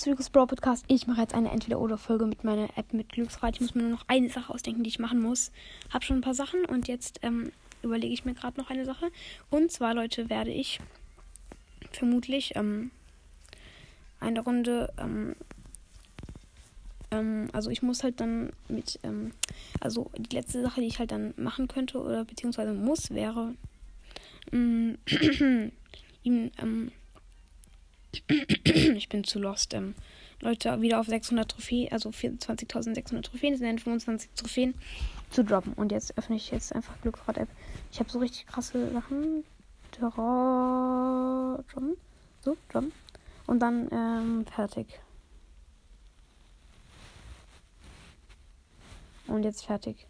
zu Lucas Podcast. Ich mache jetzt eine Entweder-Oder-Folge mit meiner App mit Glücksrad. Ich muss mir nur noch eine Sache ausdenken, die ich machen muss. Hab schon ein paar Sachen und jetzt ähm, überlege ich mir gerade noch eine Sache. Und zwar, Leute, werde ich vermutlich ähm, eine Runde, ähm, ähm, also ich muss halt dann mit, ähm, also die letzte Sache, die ich halt dann machen könnte oder beziehungsweise muss, wäre, ähm, ihm, ähm, ich bin zu lost. Ähm, Leute wieder auf 600 Trophäen, also 24.600 Trophäen, sind 25 Trophäen zu droppen. Und jetzt öffne ich jetzt einfach Glücksrad-App. Ich habe so richtig krasse Sachen. Droppen. So, droppen. Und dann ähm, fertig. Und jetzt fertig.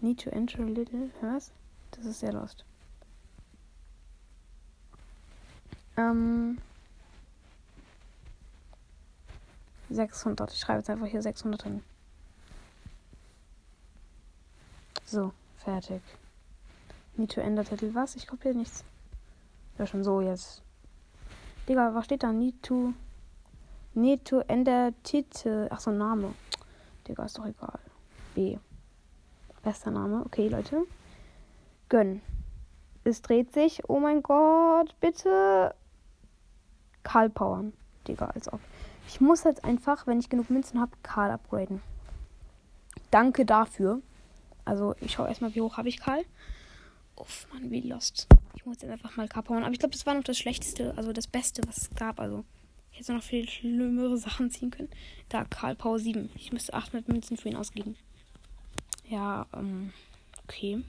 Need to enter a little. Was? Das ist sehr lost. Ähm. 600. Ich schreibe jetzt einfach hier 600 hin. So, fertig. Need to ender Titel. Was? Ich kopiere nichts. Ja, schon so jetzt. Digga, was steht da? Need to. Need to ender Titel. Ach so, Name. Digga, ist doch egal. B. Bester Name. Okay, Leute. Gönn. Es dreht sich. Oh mein Gott, bitte. Karl powern. Digga, als ob. Ich muss jetzt einfach, wenn ich genug Münzen habe, Karl upgraden. Danke dafür. Also, ich schaue erstmal, wie hoch habe ich Karl. Uff, Mann, wie lost. Ich muss jetzt einfach mal powern. Aber ich glaube, das war noch das Schlechteste, also das Beste, was es gab. Also, ich hätte noch viel schlimmere Sachen ziehen können. Da, Karl Power 7. Ich müsste 800 Münzen für ihn ausgeben. Ja, ähm, okay.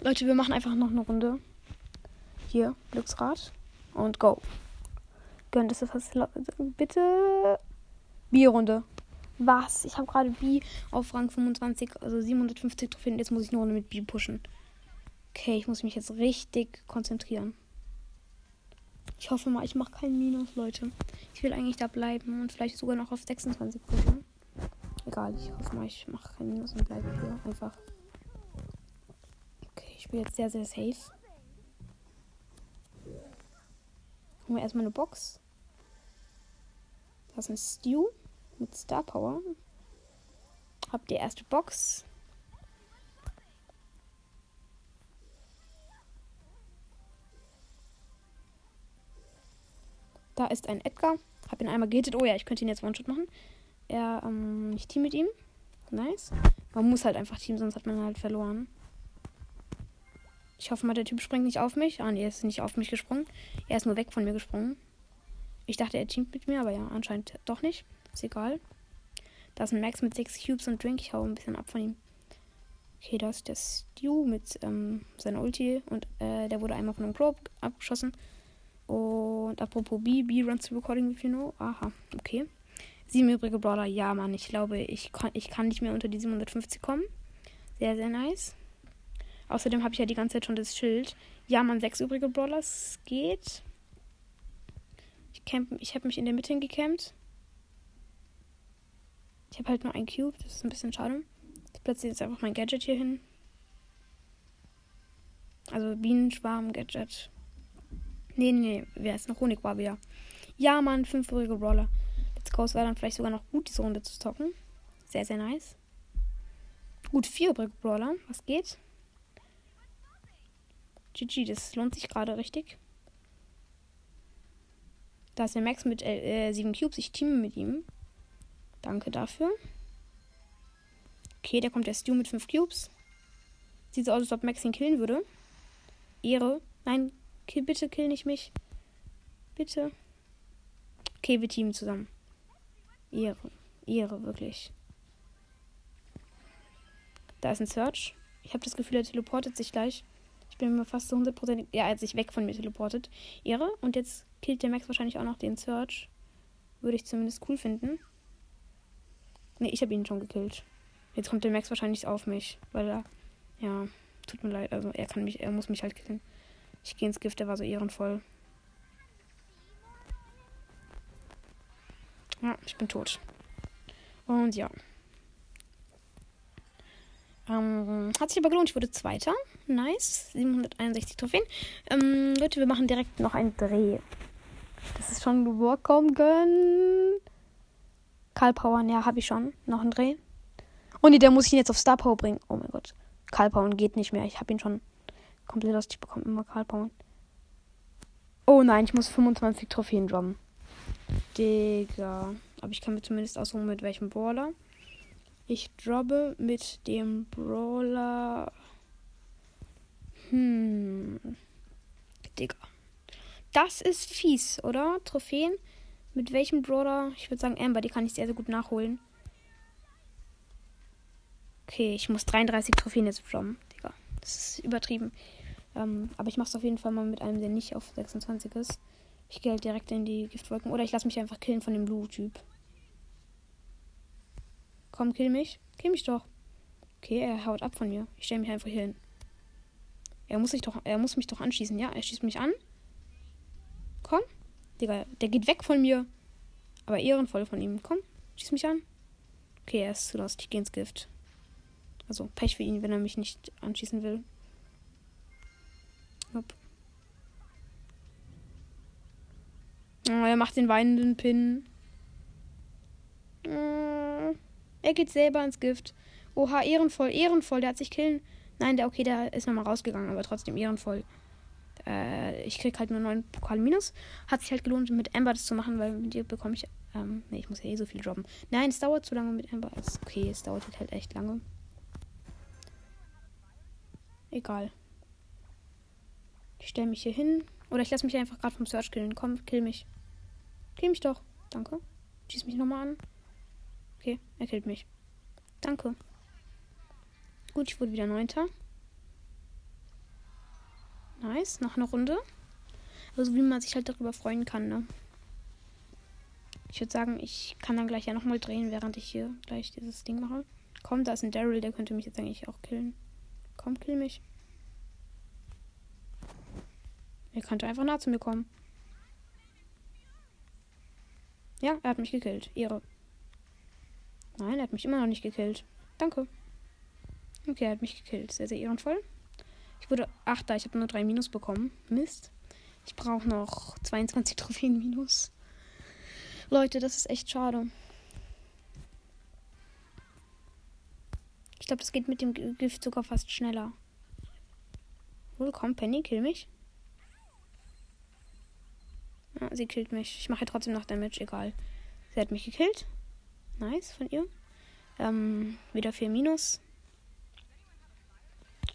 Leute, wir machen einfach noch eine Runde. Hier, Glücksrad. Und go. Gönnt es fast. Bitte. B-Runde. Was? Ich habe gerade B auf Rang 25, also 750 Trophäen. Jetzt muss ich eine Runde mit B pushen. Okay, ich muss mich jetzt richtig konzentrieren. Ich hoffe mal, ich mache keinen Minus, Leute. Ich will eigentlich da bleiben und vielleicht sogar noch auf 26 pushen. Egal, ich hoffe mal, ich mache keinen Minus und bleibe hier einfach. Okay, ich spiele jetzt sehr, sehr safe. Holen wir erstmal eine Box. Das ist ein Stew mit Star Power. Habt die erste Box. Da ist ein Edgar. Hab ihn einmal gehittet. Oh ja, ich könnte ihn jetzt One-Shot machen. Er, ähm, ich team mit ihm. Nice. Man muss halt einfach teamen, sonst hat man halt verloren. Ich hoffe mal, der Typ springt nicht auf mich. Ah, nee, er ist nicht auf mich gesprungen. Er ist nur weg von mir gesprungen. Ich dachte, er teamt mit mir, aber ja, anscheinend doch nicht. Ist egal. Da ist ein Max mit 6 Cubes und Drink. Ich hau ein bisschen ab von ihm. Okay, da ist der Stew mit ähm, seiner Ulti. Und äh, der wurde einmal von einem Pro abgeschossen. Und apropos B, B runs the recording if you know. Aha, okay. Sieben übrige Brawler. Ja, Mann, ich glaube, ich kann, ich kann nicht mehr unter die 750 kommen. Sehr, sehr nice. Außerdem habe ich ja die ganze Zeit schon das Schild. Ja, Mann, sechs übrige Brawlers geht. Ich, camp, ich habe mich in der Mitte gecampt. Ich habe halt nur ein Cube. Das ist ein bisschen schade. Ich platziere jetzt einfach mein Gadget hier hin. Also Bienenschwarm, Gadget. Nee, nee, nee. Wer ist noch Honig war wieder. Ja, Mann, fünfjährige Brawler. Let's go. Es wäre dann vielleicht sogar noch gut, diese Runde zu zocken. Sehr, sehr nice. Gut, vierjährige Brawler. Was geht? GG, das lohnt sich gerade richtig. Da ist der Max mit äh, 7 Cubes. Ich teame mit ihm. Danke dafür. Okay, da kommt der Stu mit 5 Cubes. Sieht so aus, als ob Max ihn killen würde. Ehre. Nein, kill, bitte kill nicht mich. Bitte. Okay, wir teamen zusammen. Ehre. Ehre, wirklich. Da ist ein Search. Ich habe das Gefühl, er teleportet sich gleich. Ich bin mir fast so 100%. Ja, er hat sich weg von mir teleportet. Ehre. Und jetzt killt der Max wahrscheinlich auch noch den Search. Würde ich zumindest cool finden. Ne, ich habe ihn schon gekillt. Jetzt kommt der Max wahrscheinlich auf mich. Weil er. Ja, tut mir leid. Also er kann mich, er muss mich halt killen. Ich gehe ins Gift, der war so ehrenvoll. Ja, ich bin tot. Und ja. Ähm, hat sich aber gelohnt. Ich wurde Zweiter. Nice. 761 Trophäen. Ähm, Leute, wir machen direkt noch einen Dreh. Das ist schon können. Karl Power, ja, habe ich schon. Noch ein Dreh. Oh nee, der muss ich ihn jetzt auf Star Power bringen. Oh mein Gott. Karl geht nicht mehr. Ich habe ihn schon komplett aus. Ich bekomme immer Karl. Oh nein, ich muss 25 Trophäen droppen. Digga. Aber ich kann mir zumindest aussuchen, mit welchem Brawler. Ich droppe mit dem Brawler. Hm. Digga. Das ist fies, oder? Trophäen. Mit welchem Brawler? Ich würde sagen Amber, die kann ich sehr, sehr gut nachholen. Okay, ich muss 33 Trophäen jetzt droppen. Digga. Das ist übertrieben. Ähm, aber ich mache es auf jeden Fall mal mit einem, der nicht auf 26 ist. Ich gehe halt direkt in die Giftwolken. Oder ich lasse mich einfach killen von dem Blue-Typ. Komm, kill mich. Kill mich doch. Okay, er haut ab von mir. Ich stelle mich einfach hier hin. Er muss, sich doch, er muss mich doch anschießen. Ja, er schießt mich an. Komm. Digga, der geht weg von mir. Aber ehrenvoll von ihm. Komm, schieß mich an. Okay, er ist zu lost. Ich gehe ins Gift. Also Pech für ihn, wenn er mich nicht anschießen will. Hopp. Oh, er macht den weinenden Pin. Oh, er geht selber ins Gift. Oha, ehrenvoll, ehrenvoll. Der hat sich killen. Nein, der okay, der ist nochmal rausgegangen, aber trotzdem ehrenvoll. Äh, ich krieg halt nur 9 Pokal minus. Hat sich halt gelohnt, mit Amber das zu machen, weil mit ihr bekomme ich. Ähm, nee, ich muss ja eh so viel droppen. Nein, es dauert zu lange mit Amber. Ist okay, es dauert halt echt lange. Egal. Ich stelle mich hier hin. Oder ich lasse mich einfach gerade vom Search killen. Komm, kill mich. Kill mich doch. Danke. Schieß mich nochmal an. Okay, er killt mich. Danke. Gut, ich wurde wieder Neunter. Nice, noch eine Runde. Also wie man sich halt darüber freuen kann, ne? Ich würde sagen, ich kann dann gleich ja nochmal drehen, während ich hier gleich dieses Ding mache. Komm, da ist ein Daryl, der könnte mich jetzt eigentlich auch killen. Komm, kill mich. Er könnte einfach nah zu mir kommen. Ja, er hat mich gekillt. Ehre. Nein, er hat mich immer noch nicht gekillt. Danke. Okay, er hat mich gekillt. Sehr, sehr ehrenvoll. Ich wurde Achter. Ich habe nur drei Minus bekommen. Mist. Ich brauche noch 22 Trophäen Minus. Leute, das ist echt schade. Ich glaube, das geht mit dem Gift sogar fast schneller. Willkommen, Penny, kill mich. Ja, sie killt mich. Ich mache trotzdem noch Damage, egal. Sie hat mich gekillt. Nice von ihr. Ähm, wieder 4 Minus.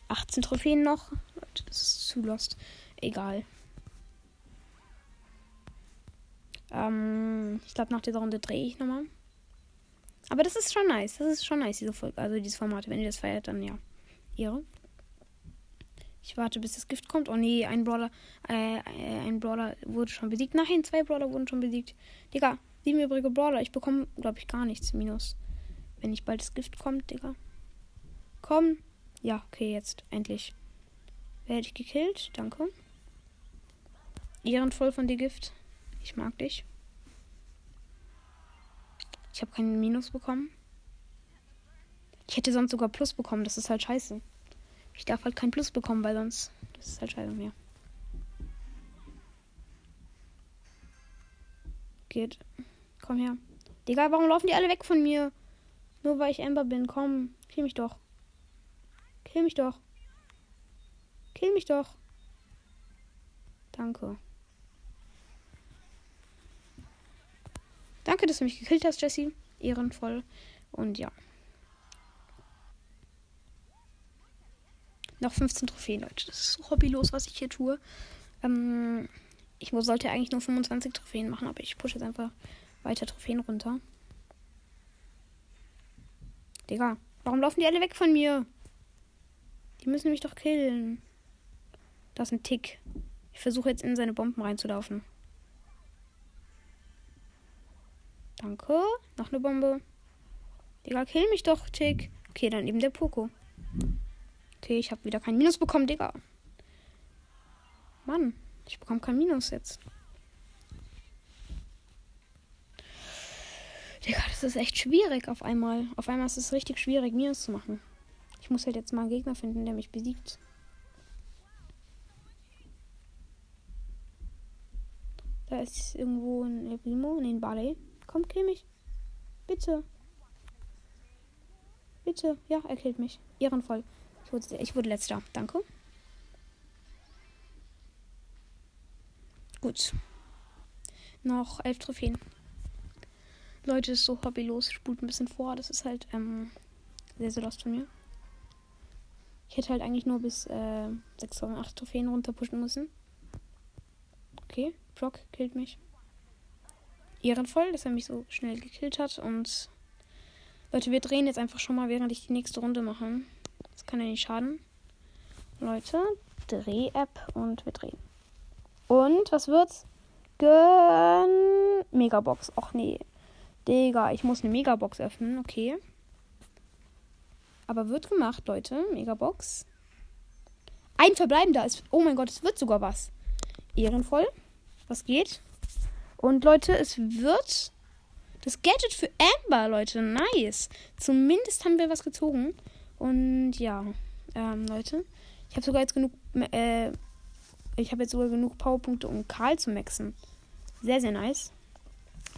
18 Trophäen noch. Das ist zu lost. Egal. Ähm, ich glaube, nach dieser Runde drehe ich nochmal. Aber das ist schon nice. Das ist schon nice, diese Folge. Also dieses Format. Wenn ihr das feiert, dann ja. Ehre. Ich warte, bis das Gift kommt. Oh nee, ein Brawler. Äh, ein Brawler wurde schon besiegt. Nein, zwei Brawler wurden schon besiegt. Digga, sieben übrige Brawler. Ich bekomme, glaube ich, gar nichts. Minus. Wenn nicht bald das Gift kommt, Digga. Komm. Ja, okay, jetzt. Endlich. Werde ich gekillt. Danke. Ehrenvoll von dir, Gift. Ich mag dich. Ich habe keinen Minus bekommen. Ich hätte sonst sogar Plus bekommen. Das ist halt scheiße. Ich darf halt kein Plus bekommen, weil sonst. Das ist halt scheiße mehr. Geht. Komm her. Digga, warum laufen die alle weg von mir? Nur weil ich Amber bin. Komm. Kill mich doch. Kill mich doch. Kill mich doch. Danke. Danke, dass du mich gekillt hast, Jesse. Ehrenvoll. Und ja. Noch 15 Trophäen, Leute. Das ist so hobbylos, was ich hier tue. Ähm, ich sollte eigentlich nur 25 Trophäen machen, aber ich pushe jetzt einfach weiter Trophäen runter. Digga, warum laufen die alle weg von mir? Müssen mich doch killen. Das ist ein Tick. Ich versuche jetzt in seine Bomben reinzulaufen. Danke. Noch eine Bombe. Digga, kill mich doch, Tick. Okay, dann eben der Poco. Okay, ich habe wieder kein Minus bekommen, Digga. Mann, ich bekomme kein Minus jetzt. Digga, das ist echt schwierig auf einmal. Auf einmal ist es richtig schwierig, Minus zu machen. Ich muss halt jetzt mal einen Gegner finden, der mich besiegt. Da ist irgendwo ein El Primo. Ein Barley. Komm, kill mich. Bitte. Bitte. Ja, er killt mich. Ehrenvoll. Ich wurde, ich wurde letzter. Danke. Gut. Noch elf Trophäen. Leute, ist so hobbylos. Spult ein bisschen vor. Das ist halt ähm, sehr, sehr lost von mir. Ich hätte halt eigentlich nur bis äh, 6 oder 8 Trophäen runterpushen müssen. Okay, Brock killt mich. Ehrenvoll, dass er mich so schnell gekillt hat. Und Leute, wir drehen jetzt einfach schon mal, während ich die nächste Runde mache. Das kann ja nicht schaden. Leute, Dreh-App und wir drehen. Und was wird's? Gönn. Megabox. Och nee. Digga, ich muss eine Megabox öffnen. Okay. Aber wird gemacht, Leute. Megabox. Ein verbleibender ist. Oh mein Gott, es wird sogar was. Ehrenvoll. Was geht? Und Leute, es wird das Gadget für Amber, Leute. Nice. Zumindest haben wir was gezogen. Und ja, ähm, Leute. Ich habe sogar jetzt genug. Äh, ich habe jetzt sogar genug Powerpunkte, um Karl zu maxen. Sehr, sehr nice.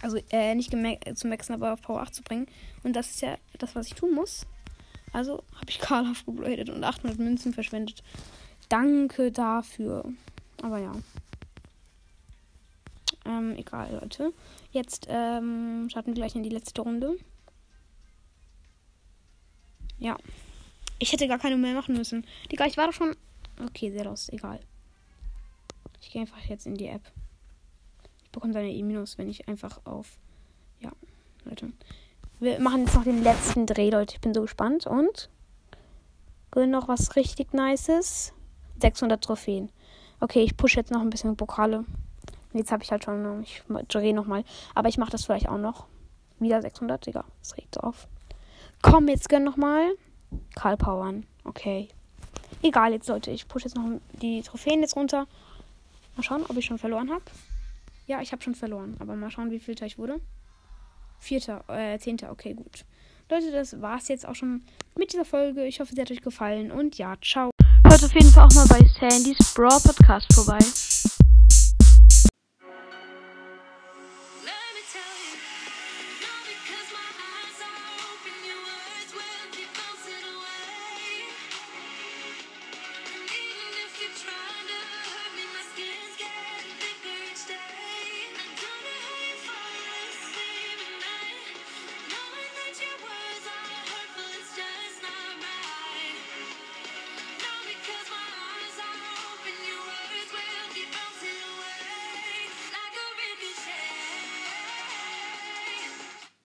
Also, äh, nicht zu maxen, aber auf Power 8 zu bringen. Und das ist ja das, was ich tun muss. Also habe ich Karl aufgebladet und 800 Münzen verschwendet. Danke dafür. Aber ja. Ähm, egal, Leute. Jetzt ähm, starten wir gleich in die letzte Runde. Ja. Ich hätte gar keine mehr machen müssen. Digga, ich war doch schon. Okay, sehr los. Egal. Ich gehe einfach jetzt in die App. Ich bekomme seine E-, wenn ich einfach auf. Ja, Leute. Wir machen jetzt noch den letzten Dreh, Leute. Ich bin so gespannt. Und. Gönn noch was richtig Nices. 600 Trophäen. Okay, ich pushe jetzt noch ein bisschen Pokale. Jetzt habe ich halt schon. Ich drehe nochmal. Aber ich mache das vielleicht auch noch. Wieder 600, Digga. Das regt so auf. Komm, jetzt gönn nochmal. Karl Powern. Okay. Egal, jetzt sollte ich pushe jetzt noch die Trophäen jetzt runter. Mal schauen, ob ich schon verloren habe. Ja, ich habe schon verloren. Aber mal schauen, wie viel ich wurde. Vierter, äh, zehnter. Okay, gut. Leute, das war's jetzt auch schon mit dieser Folge. Ich hoffe, sie hat euch gefallen. Und ja, ciao. Hört auf jeden Fall auch mal bei Sandys Brawl Podcast vorbei.